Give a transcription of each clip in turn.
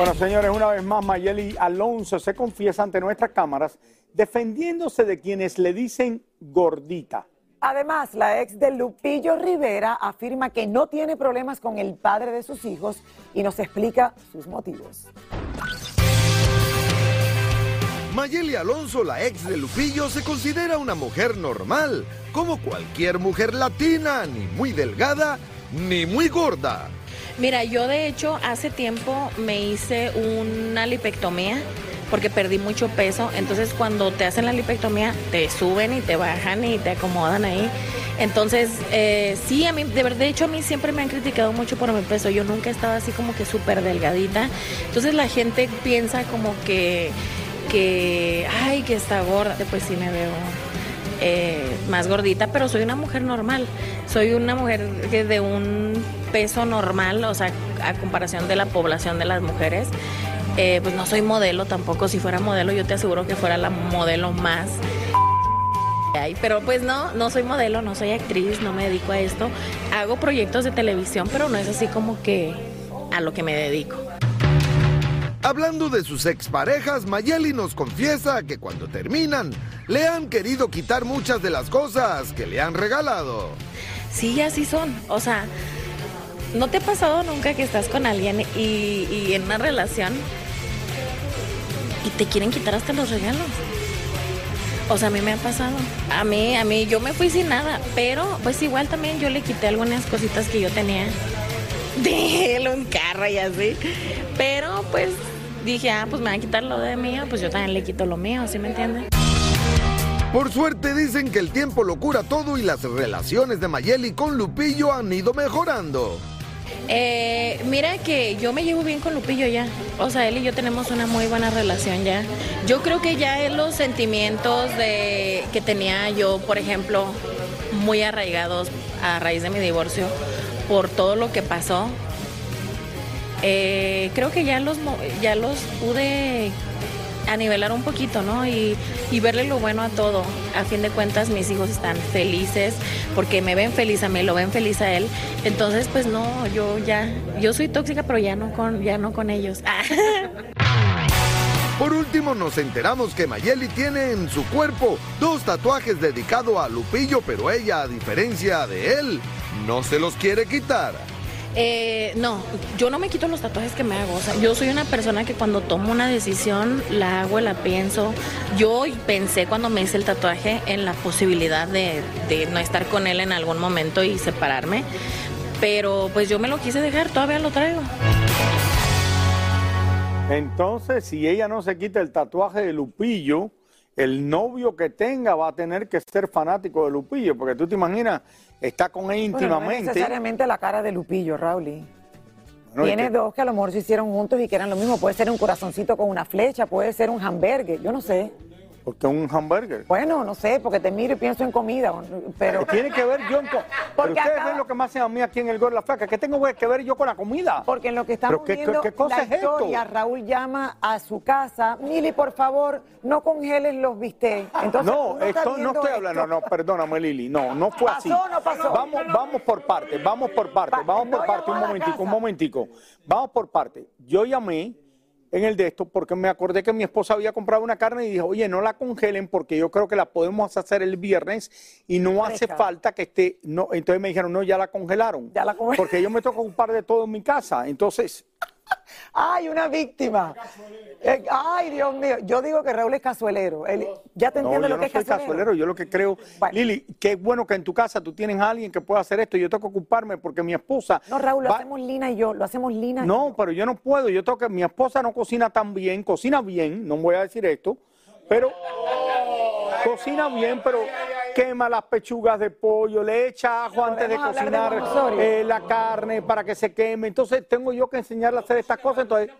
Bueno, señores, una vez más, Mayeli Alonso se confiesa ante nuestras cámaras defendiéndose de quienes le dicen gordita. Además, la ex de Lupillo Rivera afirma que no tiene problemas con el padre de sus hijos y nos explica sus motivos. Mayeli Alonso, la ex de Lupillo, se considera una mujer normal, como cualquier mujer latina, ni muy delgada, ni muy gorda. Mira, yo de hecho hace tiempo me hice una lipectomía porque perdí mucho peso. Entonces cuando te hacen la lipectomía te suben y te bajan y te acomodan ahí. Entonces eh, sí, a mí, de de hecho a mí siempre me han criticado mucho por mi peso. Yo nunca he estado así como que súper delgadita. Entonces la gente piensa como que, que, ay, que está gorda. Pues sí me veo eh, más gordita, pero soy una mujer normal. Soy una mujer que de un peso normal, o sea, a comparación de la población de las mujeres. Eh, pues no soy modelo tampoco. Si fuera modelo, yo te aseguro que fuera la modelo más. Pero pues no, no soy modelo, no soy actriz, no me dedico a esto. Hago proyectos de televisión, pero no es así como que a lo que me dedico. Hablando de sus exparejas, Mayeli nos confiesa que cuando terminan, le han querido quitar muchas de las cosas que le han regalado. Sí, así son. O sea, ¿no te ha pasado nunca que estás con alguien y, en una relación y te quieren quitar hasta los regalos? O sea, a mí me ha pasado. A mí, a mí, yo me fui sin nada, pero pues igual también yo le quité algunas cositas que yo tenía de él, un carro y así. Pero pues dije, ah, pues me van a quitar lo de mío, pues yo también le quito lo mío, ¿sí me entiendes? Por suerte dicen que el tiempo lo cura todo y las relaciones de Mayeli con Lupillo han ido mejorando. Eh, mira que yo me llevo bien con Lupillo ya. O sea, él y yo tenemos una muy buena relación ya. Yo creo que ya los sentimientos de que tenía yo, por ejemplo, muy arraigados a raíz de mi divorcio por todo lo que pasó. Eh, creo que ya los ya los pude anivelar un poquito, ¿no? Y, y verle lo bueno a todo. A fin de cuentas, mis hijos están felices porque me ven feliz a mí, lo ven feliz a él. Entonces, pues no, yo ya, yo soy tóxica, pero ya no con, ya no con ellos. Por último, nos enteramos que Mayeli tiene en su cuerpo dos tatuajes dedicados a Lupillo, pero ella, a diferencia de él, no se los quiere quitar. Eh, no, yo no me quito los tatuajes que me hago. O sea, yo soy una persona que cuando tomo una decisión la hago, la pienso. Yo pensé cuando me hice el tatuaje en la posibilidad de, de no estar con él en algún momento y separarme. Pero pues yo me lo quise dejar, todavía lo traigo. Entonces, si ella no se quita el tatuaje de Lupillo, el novio que tenga va a tener que ser fanático de Lupillo, porque tú te imaginas, está con él Bueno, no es íntimamente. necesariamente la cara de Lupillo, Raúl. Bueno, y Tiene dos que a lo mejor se hicieron juntos y que eran lo mismo. Puede ser un corazoncito con una flecha, puede ser un hamburger, yo no sé. Porque un hamburger. Bueno, no sé, porque te miro y pienso en comida, pero... ¿Qué tiene que ver yo con.? Pero Porque ustedes ven lo que me hacen a mí aquí en el Gordo de la Flaca. ¿Qué tengo que ver yo con la comida? Porque en lo que estamos ¿Pero qué, viendo qué cosa la es esto? historia, Raúl llama a su casa, Mili, por favor, no congeles los bistecs. Entonces, no, esto, no viendo estoy esto. hablando, no, perdóname Lili, no, no fue así. ¿Pasó no pasó? Vamos, vamos por parte, vamos por parte, Va- vamos no por parte, llamó un momentico, un momentico. Vamos por parte. Yo llamé en el de esto porque me acordé que mi esposa había comprado una carne y dijo, oye, no la congelen porque yo creo que la podemos hacer el viernes y no hace falta que esté, no, entonces me dijeron, no, ya la congelaron. Ya la congelaron. Porque yo me que ocupar de todo en mi casa, entonces... Ay, una víctima. Eh, Ay, Dios mío. Yo digo que Raúl es cazuelero. Él- ya te No, entiendes yo lo no que es soy cazuelero. cazuelero, yo lo que creo, Bueno. Lili, qué bueno que en tu casa tú tienes a alguien que pueda hacer esto, yo tengo que ocuparme porque mi esposa... No, Raúl, lo hacemos Lina y yo. Lo hacemos Lina y No, yo. pero yo no puedo, yo tengo que, mi esposa no cocina tan bien, cocina bien, no voy a decir esto, pero cocina bien, pero quema las pechugas de pollo, le echa ajo antes de ¿Podemos hablar de cocinar eh, la carne para que se queme, entonces tengo yo que enseñarle a hacer estas cosas, entonces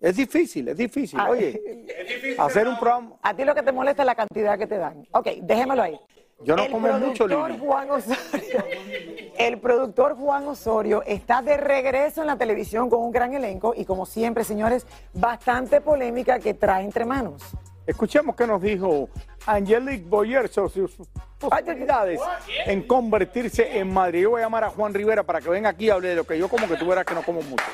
es difícil, es difícil, Ay. oye, hacer un programa... A ti lo que te molesta es la cantidad que te dan. Ok, déjemelo ahí. Yo no el como mucho, Lili. Juan Osorio, el productor Juan Osorio está de regreso en la televisión con un gran elenco y como siempre, señores, bastante polémica que trae entre manos. Escuchemos qué nos dijo Angelique Boyer sobre sus posibilidades en convertirse en madre. Yo voy a llamar a Juan Rivera para que venga aquí y hable de lo que yo como que tú verás que no como mucho.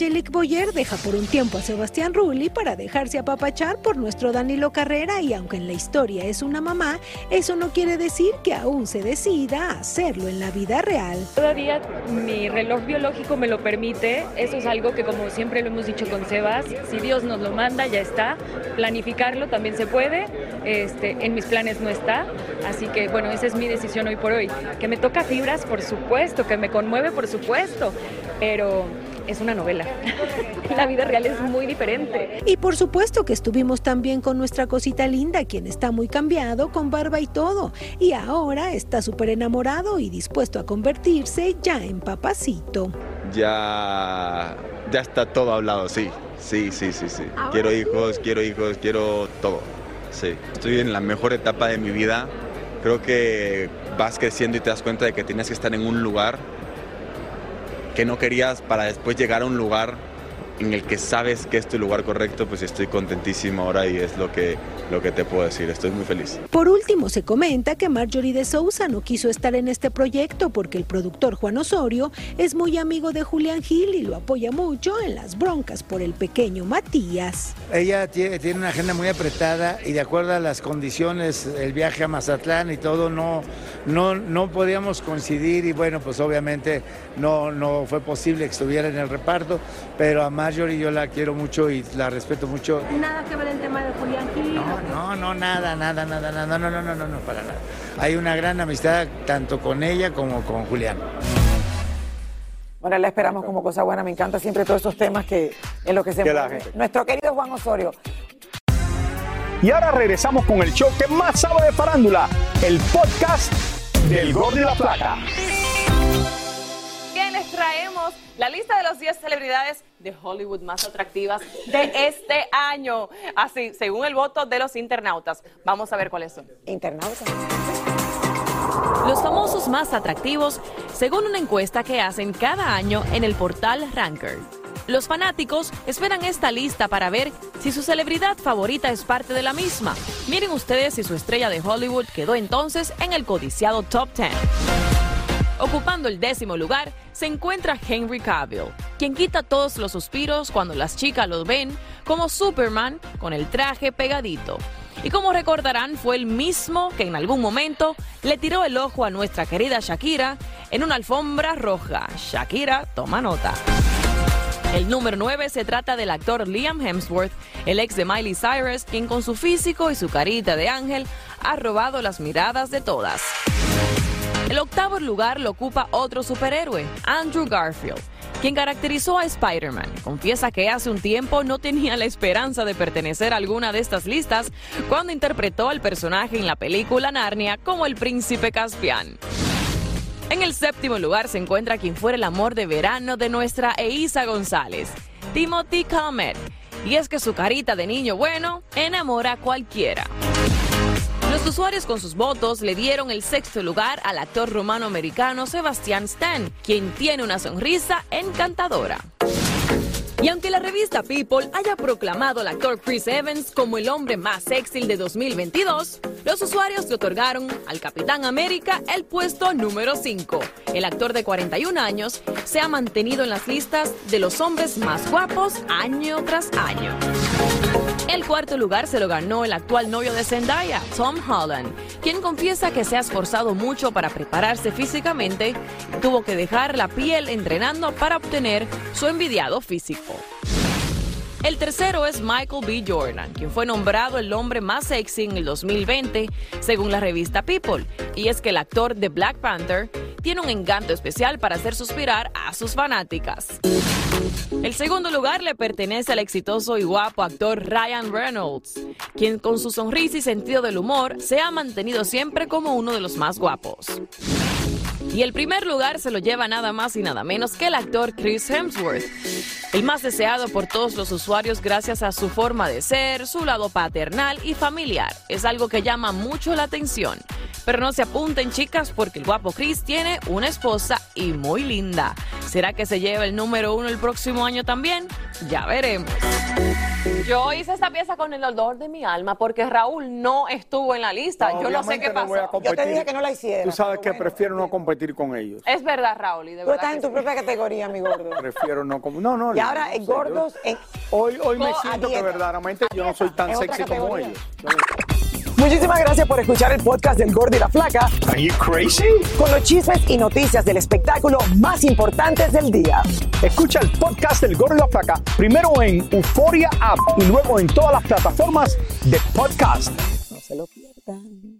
Angelique Boyer deja por un tiempo a Sebastián Rulli para dejarse apapachar por nuestro Danilo Carrera y aunque en la historia es una mamá, eso no quiere decir que aún se decida a hacerlo en la vida real. Todavía mi reloj biológico me lo permite, eso es algo que como siempre lo hemos dicho con Sebas, si Dios nos lo manda ya está, planificarlo también se puede, este, en mis planes no está, así que bueno, esa es mi decisión hoy por hoy. Que me toca fibras, por supuesto, que me conmueve, por supuesto, pero es una novela. la vida real es muy diferente. Y por supuesto que estuvimos también con nuestra cosita linda, quien está muy cambiado, con barba y todo, y ahora está súper enamorado y dispuesto a convertirse ya en papacito. ya, ya está todo hablado, sí. Sí, sí, sí, sí. Quiero hijos, quiero hijos, quiero todo. Sí. Estoy en la mejor etapa de mi vida. Creo que vas creciendo y te das cuenta de que tienes que estar en un lugar que no querías para después llegar a un lugar en el que sabes que es tu lugar correcto, pues estoy contentísimo ahora y es lo que, lo que te puedo decir. Estoy muy feliz. Por último, se comenta que Marjorie de Sousa no quiso estar en este proyecto porque el productor Juan Osorio es muy amigo de Julián Gil y lo apoya mucho en las broncas por el pequeño Matías. Ella tiene, una agenda muy apretada y de acuerdo a las condiciones, el viaje a Mazatlán y todo, no, no, no podíamos coincidir y bueno, pues obviamente no, no fue posible que estuviera en el reparto, pero a Marjorie yo la quiero mucho y la respeto mucho. Nada que ver el tema de Julián Gil. No, no, no, nada, nada, nada, nada, no, no, no, no, no, para nada. Hay una gran amistad tanto con ella como con Julián. Bueno, la esperamos como cosa buena. Me encanta siempre todos esos temas que en los que se mueve nuestro querido Juan Osorio. Y ahora regresamos con el show que más sabe de farándula, el podcast del Gordo y la Plata. La lista de los 10 celebridades de Hollywood más atractivas de este año. Así, según el voto de los internautas. Vamos a ver cuáles son. Internautas. Los famosos más atractivos según una encuesta que hacen cada año en el portal Ranker. Los fanáticos esperan esta lista para ver si su celebridad favorita es parte de la misma. Miren ustedes si su estrella de Hollywood quedó entonces en el codiciado Top 10. Ocupando el décimo lugar se encuentra Henry Cavill, quien quita todos los suspiros cuando las chicas lo ven como Superman con el traje pegadito. Y como recordarán, fue el mismo que en algún momento le tiró el ojo a nuestra querida Shakira en una alfombra roja. Shakira, toma nota. El número 9 se trata del actor Liam Hemsworth, el ex de Miley Cyrus, quien con su físico y su carita de ángel ha robado las miradas de todas. El octavo lugar lo ocupa otro superhéroe, Andrew Garfield, quien caracterizó a Spider-Man. Confiesa que hace un tiempo no tenía la esperanza de pertenecer a alguna de estas listas cuando interpretó al personaje en la película Narnia como el príncipe Caspian. En el séptimo lugar se encuentra quien fuera el amor de verano de nuestra Eiza González, Timothy Comet. Y es que su carita de niño bueno enamora a cualquiera. Los usuarios con sus votos le dieron el sexto lugar al actor rumano-americano Sebastián Stan, quien tiene una sonrisa encantadora. Y aunque la revista People haya proclamado al actor Chris Evans como el hombre más sexy de 2022, los usuarios le otorgaron al Capitán América el puesto número 5. El actor de 41 años se ha mantenido en las listas de los hombres más guapos año tras año. El cuarto lugar se lo ganó el actual novio de Zendaya, Tom Holland, quien confiesa que se ha esforzado mucho para prepararse físicamente tuvo que dejar la piel entrenando para obtener su envidiado físico. El tercero es Michael B. Jordan, quien fue nombrado el hombre más sexy en el 2020, según la revista People. Y es que el actor de Black Panther tiene un encanto especial para hacer suspirar a sus fanáticas. El segundo lugar le pertenece al exitoso y guapo actor Ryan Reynolds, quien con su sonrisa y sentido del humor se ha mantenido siempre como uno de los más guapos. Y el primer lugar se lo lleva nada más y nada menos que el actor Chris Hemsworth, el más deseado por todos los usuarios gracias a su forma de ser, su lado paternal y familiar. Es algo que llama mucho la atención. Pero no se apunten chicas porque el guapo Chris tiene una esposa y muy linda. ¿Será que se lleva el número uno el próximo año también? Ya veremos. Yo hice esta pieza con el olor de mi alma porque Raúl no estuvo en la lista. Yo no sé qué pasó. Yo te dije que no la hiciera. Tú sabes que prefiero no competir con ellos. Es verdad, Raúl. Y de Tú verdad estás en tu sí. propia categoría, mi gordo. Prefiero no competir. No, no. Y ahora, en sé, gordos, en- Hoy, hoy me a siento que verdaderamente yo no soy tan sexy como ellos. Muchísimas gracias por escuchar el podcast del Gordo y la Flaca. Are you crazy? Con los chismes y noticias del espectáculo más importantes del día. Escucha el podcast del Gordo y la Flaca primero en Euforia App y luego en todas las plataformas de podcast. No se lo pierdan.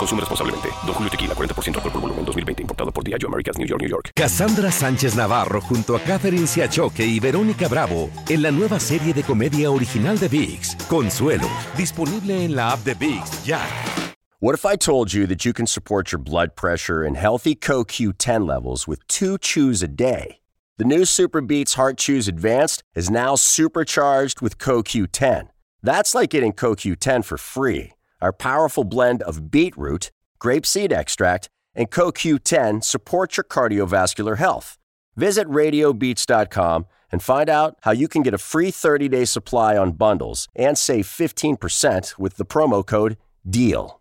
Consume responsablemente. Don Julio Tequila, 40% alcohol por volumen, 2020. Importado por Diageo Americas, New York, New York. Cassandra Sánchez Navarro junto a Catherine Siachoque y Verónica Bravo en la nueva serie de comedia original de VIX, Consuelo, disponible en la app de VIX ya. What if I told you that you can support your blood pressure and healthy CoQ10 levels with two chews a day? The new Super Beats Heart Chews Advanced is now supercharged with CoQ10. That's like getting CoQ10 for free. Our powerful blend of beetroot, grapeseed extract, and CoQ10 supports your cardiovascular health. Visit radiobeats.com and find out how you can get a free 30 day supply on bundles and save 15% with the promo code DEAL.